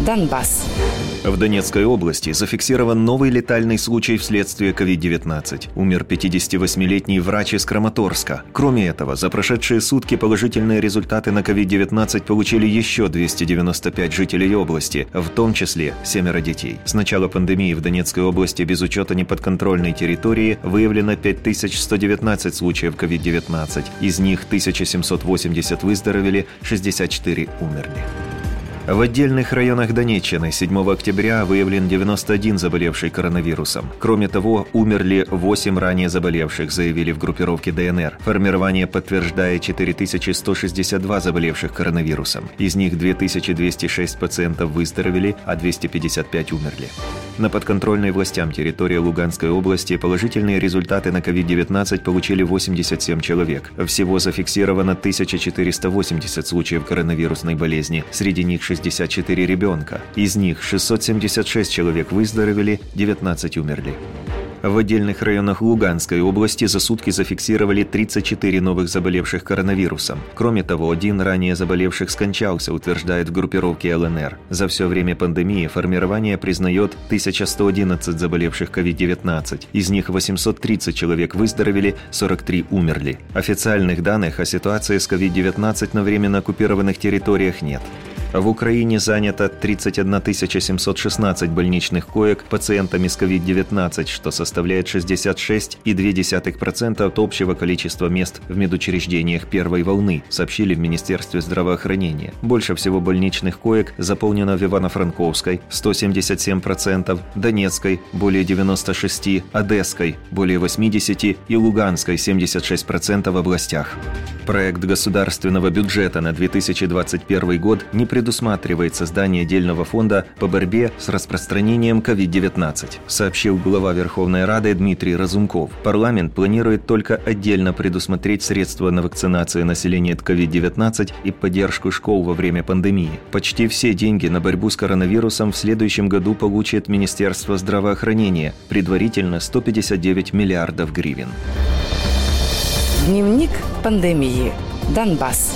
Донбасс. В Донецкой области зафиксирован новый летальный случай вследствие COVID-19. Умер 58-летний врач из Краматорска. Кроме этого, за прошедшие сутки положительные результаты на COVID-19 получили еще 295 жителей области, в том числе семеро детей. С начала пандемии в Донецкой области без учета неподконтрольной территории выявлено 5119 случаев COVID-19. Из них 1780 выздоровели, 64 умерли. В отдельных районах Донеччины 7 октября выявлен 91 заболевший коронавирусом. Кроме того, умерли 8 ранее заболевших, заявили в группировке ДНР. Формирование подтверждает 4162 заболевших коронавирусом. Из них 2206 пациентов выздоровели, а 255 умерли. На подконтрольной властям территории Луганской области положительные результаты на COVID-19 получили 87 человек. Всего зафиксировано 1480 случаев коронавирусной болезни. Среди них 64 ребенка. Из них 676 человек выздоровели, 19 умерли. В отдельных районах Луганской области за сутки зафиксировали 34 новых заболевших коронавирусом. Кроме того, один ранее заболевших скончался, утверждает в группировке ЛНР. За все время пандемии формирование признает 1111 заболевших COVID-19. Из них 830 человек выздоровели, 43 умерли. Официальных данных о ситуации с COVID-19 на временно оккупированных территориях нет. В Украине занято 31 716 больничных коек пациентами с COVID-19, что составляет 66,2% от общего количества мест в медучреждениях первой волны, сообщили в Министерстве здравоохранения. Больше всего больничных коек заполнено в Ивано-Франковской – 177%, Донецкой – более 96%, Одесской – более 80% и Луганской – 76% в областях. Проект государственного бюджета на 2021 год не предусматривает создание отдельного фонда по борьбе с распространением COVID-19, сообщил глава Верховной Рады Дмитрий Разумков. Парламент планирует только отдельно предусмотреть средства на вакцинацию населения от COVID-19 и поддержку школ во время пандемии. Почти все деньги на борьбу с коронавирусом в следующем году получит Министерство здравоохранения, предварительно 159 миллиардов гривен. Дневник пандемии. Донбасс.